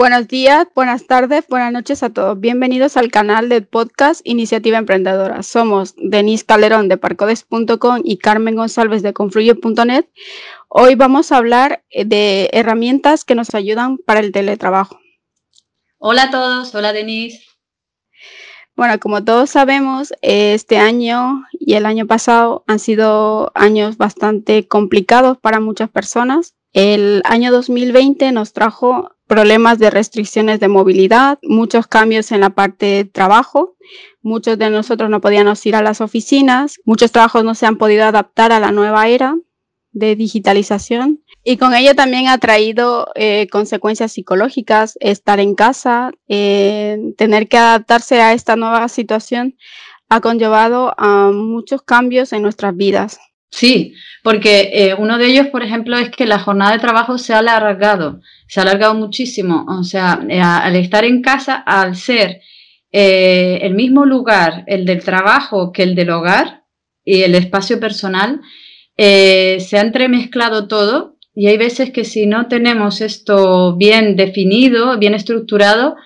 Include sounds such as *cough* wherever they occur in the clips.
Buenos días, buenas tardes, buenas noches a todos. Bienvenidos al canal del podcast Iniciativa Emprendedora. Somos Denise Calderón de parcodes.com y Carmen González de confluye.net. Hoy vamos a hablar eh, de herramientas que nos ayudan para el teletrabajo. Hola a todos, hola Denise. Bueno, como todos sabemos, este año y el año pasado han sido años bastante complicados para muchas personas. El año 2020 nos trajo problemas de restricciones de movilidad, muchos cambios en la parte de trabajo. Muchos de nosotros no podíamos ir a las oficinas, muchos trabajos no se han podido adaptar a la nueva era de digitalización y con ello también ha traído eh, consecuencias psicológicas, estar en casa, eh, tener que adaptarse a esta nueva situación ha conllevado a muchos cambios en nuestras vidas. Sí, porque eh, uno de ellos, por ejemplo, es que la jornada de trabajo se ha alargado, se ha alargado muchísimo. O sea, eh, al estar en casa, al ser eh, el mismo lugar, el del trabajo que el del hogar y el espacio personal, se ha entremezclado todo y hay veces que si no tenemos esto bien definido, bien estructurado,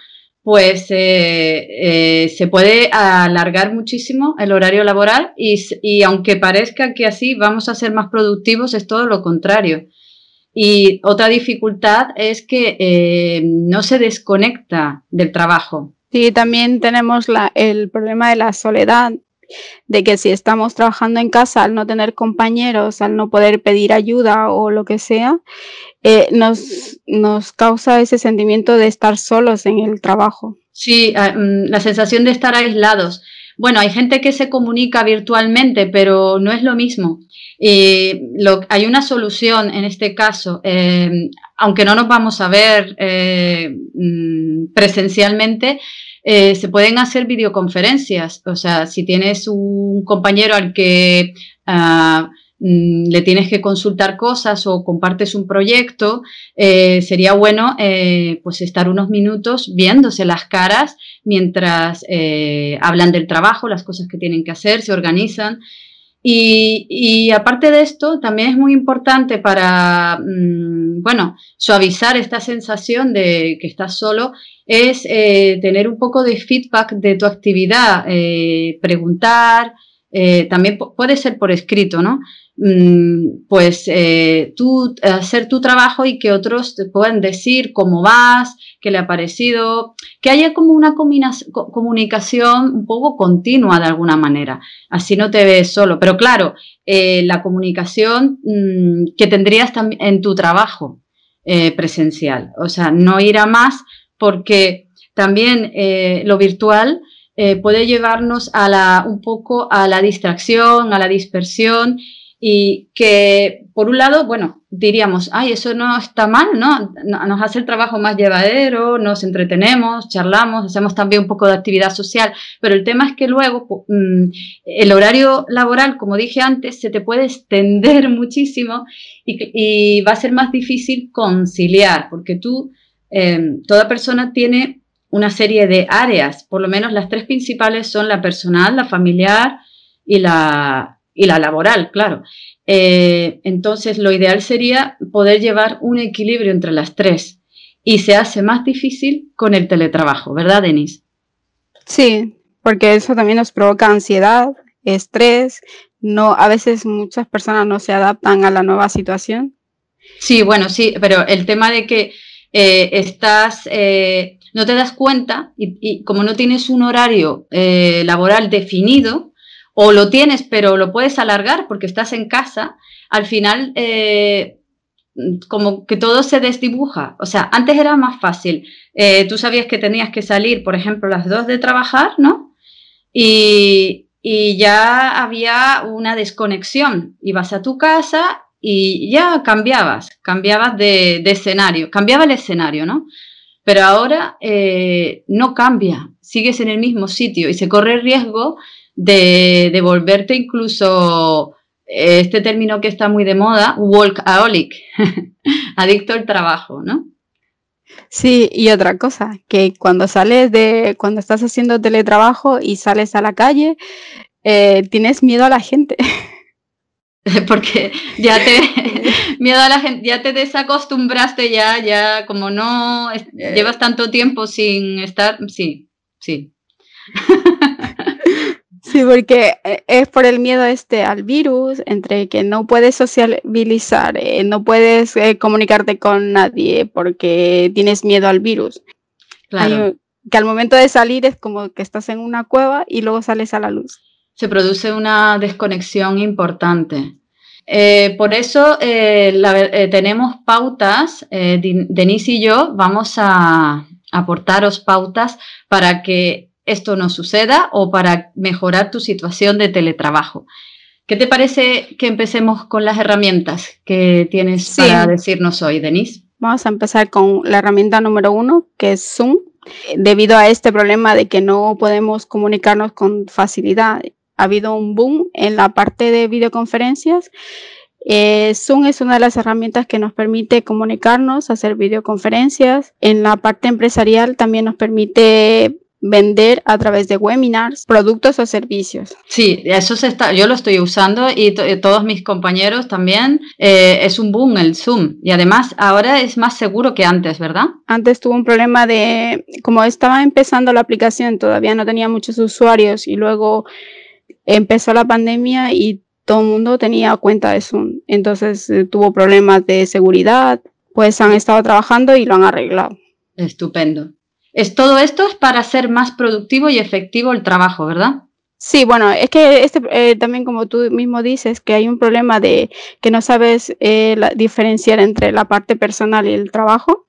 pues eh, eh, se puede alargar muchísimo el horario laboral y, aunque parezca que así vamos a ser más productivos, es todo lo contrario. Y otra dificultad es que eh, no se desconecta del trabajo. Sí, también tenemos el problema de la soledad, de que si estamos trabajando en casa, al no tener compañeros, al no poder pedir ayuda o lo que sea, eh, nos, nos causa ese sentimiento de estar solos en el trabajo. Sí, ah, mm, la sensación de estar aislados. Bueno, hay gente que se comunica virtualmente, pero no es lo mismo. hay una solución en este caso, eh, aunque no nos vamos a ver eh, mm, presencialmente, se pueden hacer videoconferencias. O sea, si tienes un compañero al que ah, Mm, le tienes que consultar cosas o compartes un proyecto, eh, sería bueno eh, pues estar unos minutos viéndose las caras mientras eh, hablan del trabajo, las cosas que tienen que hacer, se organizan. Y, aparte de esto, también es muy importante para, mm, bueno, suavizar esta sensación de que estás solo, es tener un poco de feedback de tu actividad, preguntar, también puede ser por escrito, ¿no? Mm, pues eh, tú hacer tu trabajo y que otros te puedan decir cómo vas, qué le ha parecido, que haya como una comunicación un poco continua de alguna manera, así no te ves solo, pero claro, eh, la comunicación mm, que tendrías en tu trabajo eh, presencial, o sea, no ir a más porque también lo virtual puede llevarnos a la, un poco a la distracción, a la dispersión y que, por un lado, bueno, diríamos, ay, eso no está mal, ¿no? Nos hace el trabajo más llevadero, nos entretenemos, charlamos, hacemos también un poco de actividad social, pero el tema es que luego mm, el horario laboral, como dije antes, se te puede extender *laughs* muchísimo y, va a ser más difícil conciliar, porque tú, em, toda persona tiene una serie de áreas, por lo menos las tres principales son la personal, la familiar y la, y la laboral, claro. Eh, entonces, lo ideal sería poder llevar un equilibrio entre las tres y se hace más difícil con el teletrabajo, ¿verdad, Denise? Sí, porque eso también nos provoca ansiedad, estrés, no, a veces muchas personas no se adaptan a la nueva situación. Sí, bueno, sí, pero el tema de que eh, estás, eh, no te das cuenta y, y, como no tienes un horario laboral definido, o lo tienes pero lo puedes alargar porque estás en casa, al final eh, como que todo se desdibuja. O sea, antes era más fácil. Eh, tú sabías que tenías que salir, por ejemplo, las dos de trabajar, ¿no? Y, ya había una desconexión. Ibas a tu casa y ya cambiabas, cambiabas de, escenario, cambiaba el escenario, ¿no? Pero ahora eh, no cambia, sigues en el mismo sitio y se corre el riesgo de, volverte incluso eh, este término que está muy de moda, workaholic, *laughs* adicto al trabajo, ¿no? Sí, y otra cosa, que cuando sales de, cuando estás haciendo teletrabajo y sales a la calle, eh, tienes miedo a la gente. *laughs* *laughs* porque ya te *laughs* miedo a la gente, ya te desacostumbraste ya, ya como no eh. llevas tanto tiempo sin estar, sí, sí. *laughs* Sí, porque eh, es por el miedo este al virus, entre que no puedes sociabilizar, eh, no puedes comunicarte con nadie porque tienes miedo al virus. Claro. que al momento de salir es como que estás en una cueva y luego sales a la luz se produce una desconexión importante. Eh, por eso eh, eh, tenemos pautas, Denise y yo vamos a aportaros pautas para que esto no suceda o para mejorar tu situación de teletrabajo. ¿Qué te parece que empecemos con las herramientas que tienes para decirnos hoy, Denise? Vamos a empezar con la herramienta número uno, que es Zoom. Debido a este problema de que no podemos comunicarnos con facilidad ha habido un boom en la parte de videoconferencias. Eh, Zoom es una de las herramientas que nos permite comunicarnos, hacer videoconferencias. En la parte empresarial también nos permite vender a través de webinars, productos o servicios. Sí, eso se está, yo lo estoy usando y, todos mis compañeros también. Eh, es un boom el Zoom y además ahora es más seguro que antes, ¿verdad? Antes tuvo un problema de, como estaba empezando la aplicación, todavía no tenía muchos usuarios y luego empezó la pandemia y todo el mundo tenía cuenta de Zoom. Entonces eh, tuvo problemas de seguridad, pues han estado trabajando y lo han arreglado. Estupendo. Es, todo esto es para ser más productivo y efectivo el trabajo, ¿verdad? Sí, bueno, es que este, eh, también como tú mismo dices, que hay un problema de que no sabes eh, diferenciar entre la parte personal y el trabajo.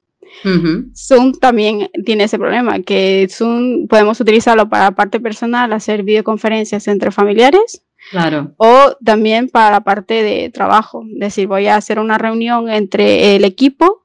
Zoom también tiene ese problema, que Zoom podemos utilizarlo para la parte personal, hacer videoconferencias entre familiares. Claro. O también para la parte de trabajo, es decir, voy a hacer una reunión entre el equipo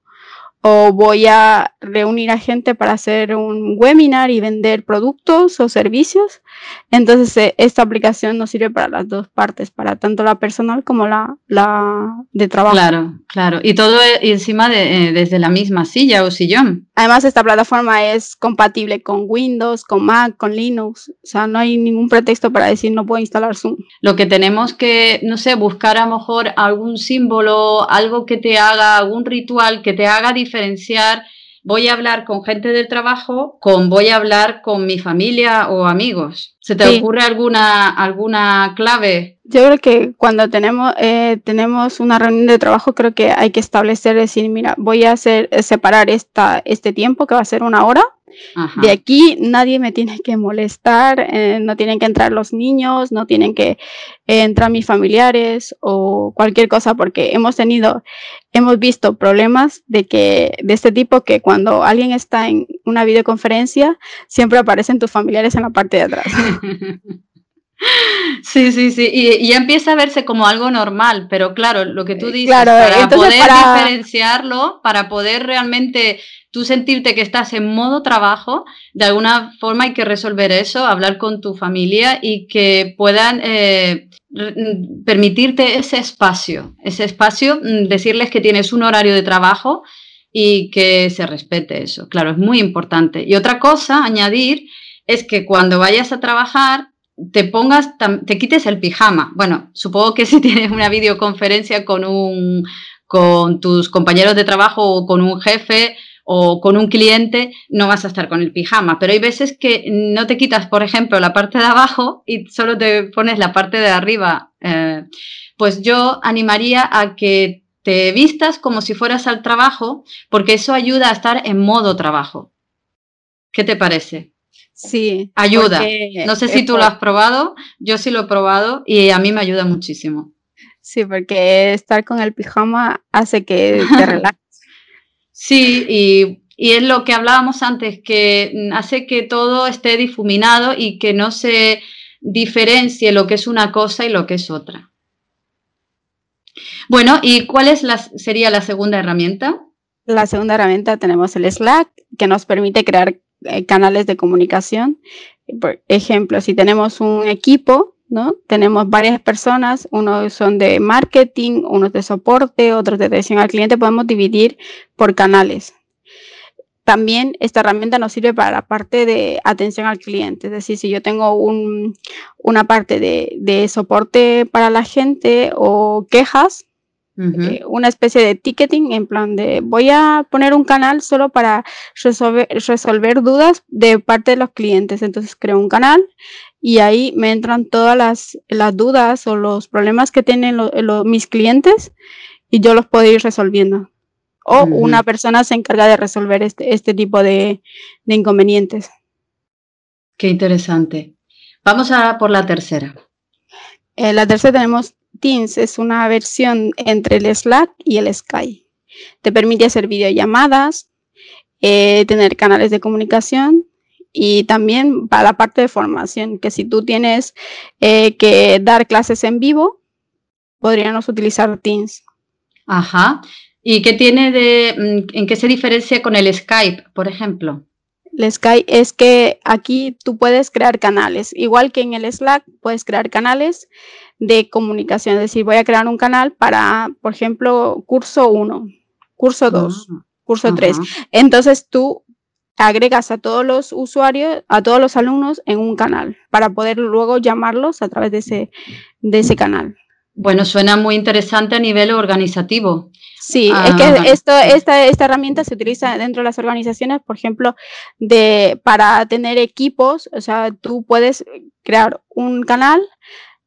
o voy a reunir a gente para hacer un webinar y vender productos o servicios. Entonces, eh, esta aplicación nos sirve para las dos partes, para tanto la personal como la, la de trabajo. Claro, claro. Y todo e, encima de, eh, desde la misma silla o sillón. Además, esta plataforma es compatible con Windows, con Mac, con Linux. O sea, no hay ningún pretexto para decir no puedo instalar Zoom. Lo que tenemos que, no sé, buscar a lo mejor algún símbolo, algo que te haga, algún ritual que te haga diferenciar voy a hablar con gente del trabajo con voy a hablar con mi familia o amigos. ¿Se te ocurre alguna, alguna clave? Yo creo que cuando tenemos, eh, tenemos una reunión de trabajo, creo que hay que establecer, decir, mira, voy a hacer, separar esta, este tiempo, que va a ser una hora, de aquí nadie me tiene que molestar, eh, no tienen que entrar los niños, no tienen que eh, entrar mis familiares o cualquier cosa, porque hemos tenido, hemos visto problemas de que de este tipo que cuando alguien está en una videoconferencia siempre aparecen tus familiares en la parte de atrás. *laughs* Sí, sí, sí, y, ya empieza a verse como algo normal, pero claro, lo que tú dices, para poder diferenciarlo, para poder realmente tú sentirte que estás en modo trabajo, de alguna forma hay que resolver eso, hablar con tu familia y que puedan eh, permitirte ese espacio, ese espacio, mm, decirles que tienes un horario de trabajo y que se respete eso. Claro, es muy importante. Y otra cosa, añadir, es que cuando vayas a trabajar, te pongas, te quites el pijama. Bueno, supongo que *laughs* si tienes una videoconferencia con un con tus compañeros de trabajo o con un jefe, o con un cliente no vas a estar con el pijama, pero hay veces que no te quitas, por ejemplo, la parte de abajo y solo te pones la parte de arriba. Eh, pues yo animaría a que te vistas como si fueras al trabajo, porque eso ayuda a estar en modo trabajo. ¿Qué te parece? Sí. Ayuda. No sé si tú lo has probado, yo sí lo he probado y a mí me ayuda muchísimo. Sí, porque estar con el pijama hace que te *laughs* relajes Sí, y, es lo que hablábamos antes, que hace que todo esté difuminado y que no se diferencie lo que es una cosa y lo que es otra. Bueno, ¿y cuál es la, sería la segunda herramienta? La segunda herramienta tenemos el Slack, que nos permite crear eh, canales de comunicación. Por ejemplo, si tenemos un equipo, ¿no? Tenemos varias personas, unos son de marketing, unos de soporte, otros de atención al cliente, podemos dividir por canales. también esta herramienta nos sirve para la parte de atención al cliente. Es decir, si yo tengo una parte de, soporte para la gente o quejas, eh, una especie de ticketing en plan de voy a poner un canal solo para resolver, resolver dudas de parte de los clientes. Entonces creo un canal y ahí me entran todas las, las dudas o los problemas que tienen mis clientes y yo los puedo ir resolviendo. O una persona se encarga de resolver este, este tipo de, de inconvenientes. Qué interesante. Vamos a por la tercera. En la tercera tenemos Teams, es una versión entre el Slack y el Skype. Te permite hacer videollamadas, eh, tener canales de comunicación y también para la parte de formación, que si tú tienes eh, que dar clases en vivo, podríamos utilizar Teams. Ajá. ¿Y qué tiene de, mm, en qué se diferencia con el Skype, por ejemplo? El Skype es que aquí tú puedes crear canales, igual que en el Slack puedes crear canales de comunicación, es decir, voy a crear un canal para, por ejemplo, curso 1, curso 2, ah, curso 3. Entonces tú agregas a todos los usuarios, a todos los alumnos en un canal para poder luego llamarlos a través de ese, de ese canal. Bueno, suena muy interesante a nivel organizativo. Sí, es que ah, esto, esta, esta herramienta se utiliza dentro de las organizaciones, por ejemplo, de, para tener equipos, o sea, tú puedes crear un canal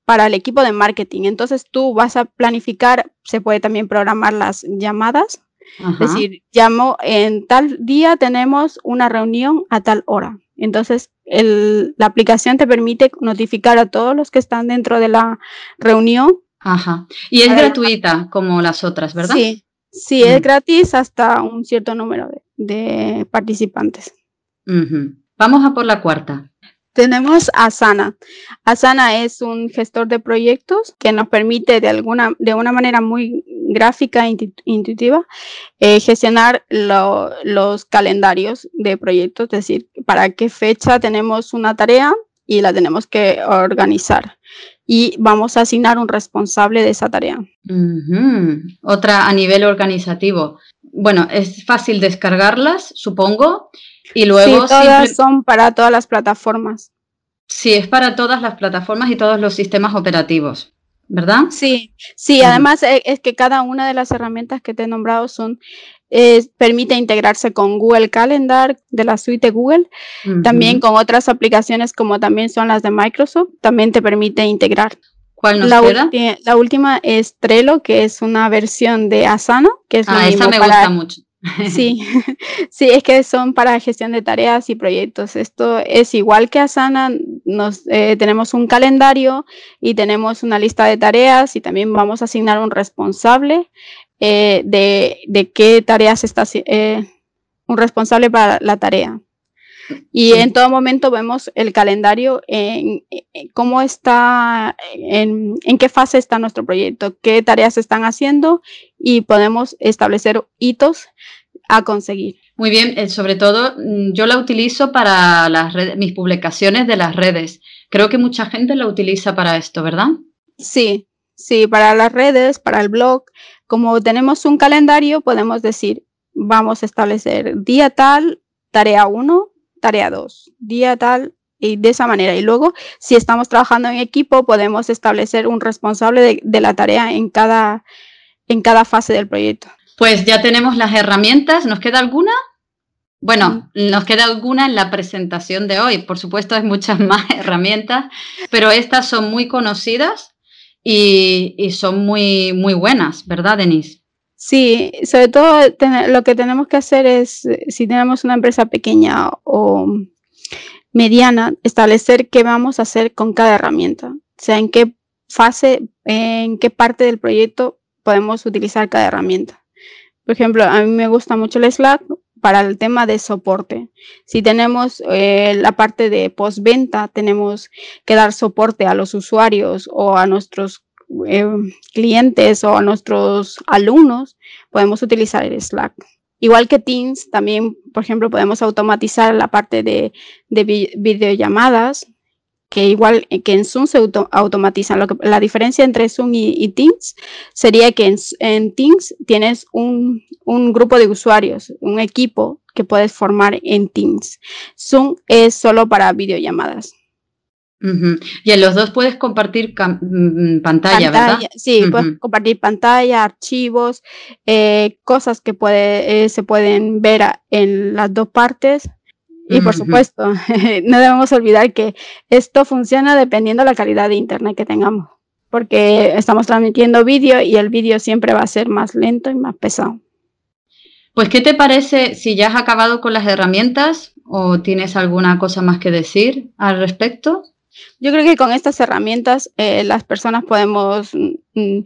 para el equipo de marketing. Entonces tú vas a planificar, se puede también programar las llamadas es decir, llamo en tal día tenemos una reunión a tal hora. Entonces, la aplicación te permite notificar a todos los que están dentro de la reunión. Ajá. Y es gratuita como las otras, ¿verdad? Sí, sí, es gratis hasta un cierto número de, participantes. Vamos a por la cuarta. Tenemos Asana. Asana es un gestor de proyectos que nos permite de alguna, de una manera muy gráfica e intuitiva eh, gestionar los calendarios de proyectos, es decir, para qué fecha tenemos una tarea y la tenemos que organizar. Y vamos a asignar un responsable de esa tarea. Otra a nivel organizativo. Bueno, es fácil descargarlas, supongo. Y luego... Sí, todas son para todas las plataformas. Sí, es para todas las plataformas y todos los sistemas operativos, ¿verdad? Sí, sí, además eh, es que cada una de las herramientas que te he nombrado son, permite integrarse con Google Calendar de la suite Google, también con otras aplicaciones como también son las de Microsoft, también te permite integrar. ¿Cuál nos la, queda? la última es Trello, que es una versión de Asana, que es ah, esa me gusta mucho. Sí, *laughs* *laughs* sí, es que son para gestión de tareas y proyectos. Esto es igual que Asana, nos, eh, tenemos un calendario y tenemos una lista de tareas y también vamos a asignar un responsable eh, de, de, qué tareas está, eh, un responsable para la tarea. Y en todo momento vemos el calendario en, cómo está, en, en, qué fase está nuestro proyecto, qué tareas están haciendo y podemos establecer hitos a conseguir. Muy bien, eh, sobre todo mm, yo la utilizo para las mis publicaciones de las redes. Creo que mucha gente la utiliza para esto, ¿verdad? Sí, sí, para las redes, para el blog. Como tenemos un calendario, podemos decir, vamos a establecer día tal, tarea 1, tarea 2, día tal, y de esa manera. Y luego, si estamos trabajando en equipo, podemos establecer un responsable de, la tarea en cada, en cada fase del proyecto. Pues ya tenemos las herramientas. ¿Nos queda alguna? Bueno, nos queda alguna en la presentación de hoy. Por supuesto, hay muchas *laughs* más herramientas, pero estas son muy conocidas y, y son muy, muy buenas, ¿verdad, Denise? Sí, sobre todo lo que tenemos que hacer es, si tenemos una empresa pequeña o mediana, establecer qué vamos a hacer con cada herramienta. O sea, en qué fase, en qué parte del proyecto podemos utilizar cada herramienta. Por ejemplo, a mí me gusta mucho el Slack para el tema de soporte. Si tenemos eh, la parte de postventa, tenemos que dar soporte a los usuarios o a nuestros eh, clientes o a nuestros alumnos, podemos utilizar el Slack. Igual que Teams, también, por ejemplo, podemos automatizar la parte de, videollamadas que igual que en Zoom se automatizan. Lo que, la diferencia entre Zoom y, Teams sería que en, Teams tienes un, grupo de usuarios, un equipo que puedes formar en Teams. Zoom es solo para videollamadas. Y en los dos puedes compartir mm, pantalla, ¿verdad? Sí, puedes compartir pantalla, archivos, eh, cosas que puede, eh, se pueden ver en las dos partes. Y por supuesto, *laughs* no debemos olvidar que esto funciona dependiendo de la calidad de internet que tengamos, porque estamos transmitiendo vídeo y el vídeo siempre va a ser más lento y más pesado. Pues, ¿qué te parece si ya has acabado con las herramientas o tienes alguna cosa más que decir al respecto? Yo creo que con estas herramientas eh, las personas podemos mm, mm,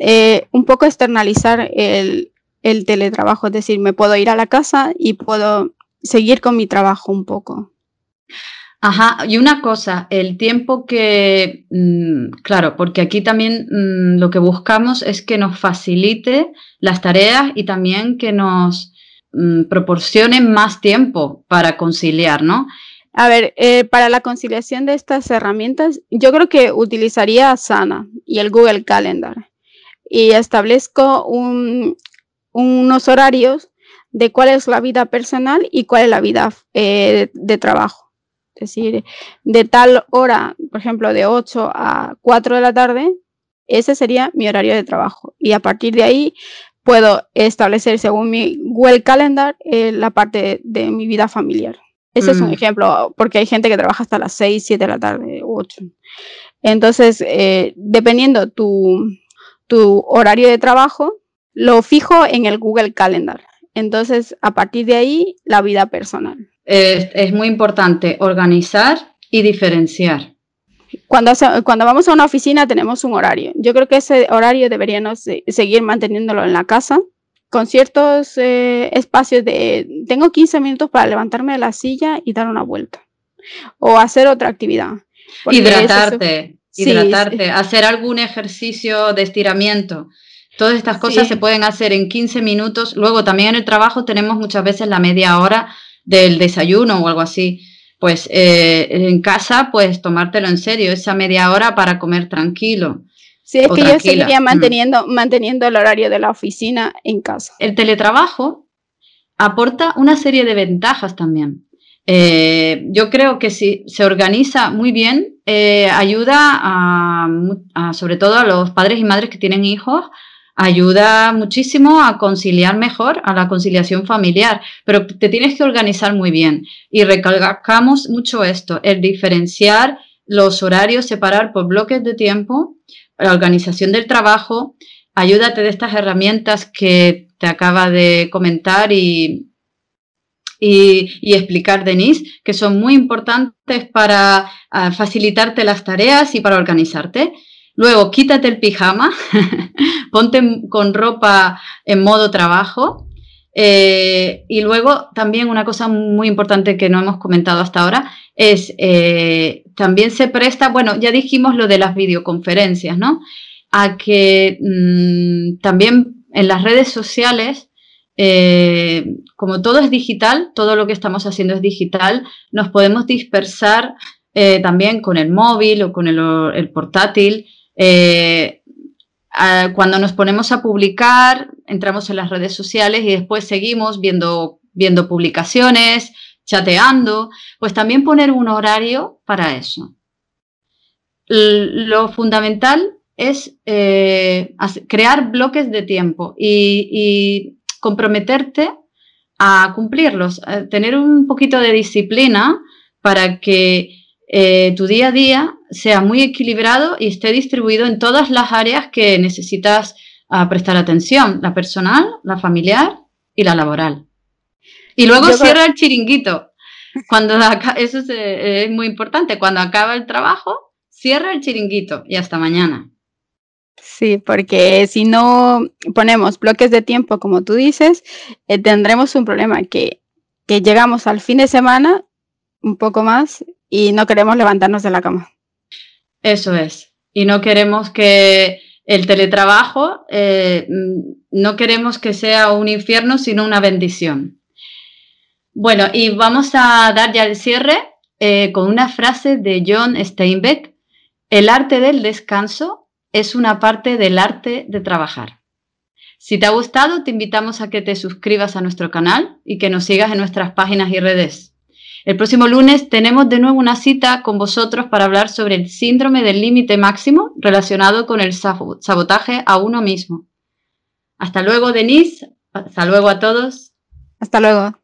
eh, un poco externalizar el, el, teletrabajo, es decir, me puedo ir a la casa y puedo seguir con mi trabajo un poco. Ajá, y una cosa, el tiempo que, mm, claro, porque aquí también lo que buscamos es que nos facilite las tareas y también que nos proporcione más tiempo para conciliar, ¿no? A ver, eh, para la conciliación de estas herramientas, yo creo que utilizaría Asana y el Google Calendar y establezco unos horarios de cuál es la vida personal y cuál es la vida eh, de trabajo. Es decir, de tal hora, por ejemplo, de 8 a 4 de la tarde, ese sería mi horario de trabajo. Y a partir de ahí puedo establecer, según mi Google Calendar, eh, la parte de mi vida familiar. Ese es un mm. ejemplo, porque hay gente que trabaja hasta las 6, 7 de la tarde, 8. Entonces, eh, dependiendo tu, tu horario de trabajo, lo fijo en el Google Calendar. Entonces, a partir de ahí, la vida personal. Es, muy importante organizar y diferenciar. Cuando, cuando vamos a una oficina tenemos un horario. Yo creo que ese horario deberíamos seguir manteniéndolo en la casa con ciertos eh, espacios de, tengo 15 minutos para levantarme de la silla y dar una vuelta o hacer otra actividad. Hidratarte, hidratarte, hacer algún ejercicio de estiramiento. Todas estas cosas se pueden hacer en 15 minutos. Luego también en el trabajo tenemos muchas veces la media hora del desayuno o algo así. Pues eh, en casa, pues tomártelo en serio, esa media hora para comer tranquilo. Sí, es que yo seguiría mm. manteniendo, manteniendo el horario de la oficina en casa. El teletrabajo aporta una serie de ventajas también. Eh, yo creo que si se organiza muy bien, eh, ayuda a, sobre todo a los padres y madres que tienen hijos, ayuda muchísimo a conciliar mejor, a la conciliación familiar, pero te tienes que organizar muy bien. Y recalcamos mucho esto, el diferenciar los horarios, separar por bloques de tiempo la organización del trabajo, ayúdate de estas herramientas que te acaba de comentar y, y, explicar Denise, que son muy importantes para ah, facilitarte las tareas y para organizarte. Luego, quítate el pijama, *laughs* ponte con ropa en modo trabajo. Eh, y luego, también una cosa muy importante que no hemos comentado hasta ahora es, eh, también se presta, bueno, ya dijimos lo de las videoconferencias, ¿no? A que mm, también en las redes sociales, eh, como todo es digital, todo lo que estamos haciendo es digital, nos podemos dispersar también con el móvil o con el, portátil. Cuando nos ponemos a publicar, entramos en las redes sociales y después seguimos viendo, viendo publicaciones, chateando, pues también poner un horario para eso. Lo fundamental es eh, crear bloques de tiempo y, comprometerte a cumplirlos, tener un poquito de disciplina para que eh, tu día a día sea muy equilibrado y esté distribuido en todas las áreas que necesitas ah, prestar atención, la personal, la familiar y la laboral. Y luego cierra el chiringuito. Cuando eso es, muy importante. Cuando acaba el trabajo, cierra el chiringuito y hasta mañana. Sí, porque si no ponemos bloques de tiempo, como tú dices, eh, tendremos un problema que, que llegamos al fin de semana un poco más y no queremos levantarnos de la cama. Eso es. Y no queremos que el teletrabajo, eh, no queremos que sea un infierno, sino una bendición. Bueno, y vamos a dar ya el cierre. eh, con una frase de John Steinbeck, el arte del descanso es una parte del arte de trabajar. Si te ha gustado, te invitamos a que te suscribas a nuestro canal y que nos sigas en nuestras páginas y redes. El próximo lunes tenemos de nuevo una cita con vosotros para hablar sobre el síndrome del límite máximo relacionado con el sabotaje a uno mismo. Hasta luego, Denise. Hasta luego a todos. Hasta luego.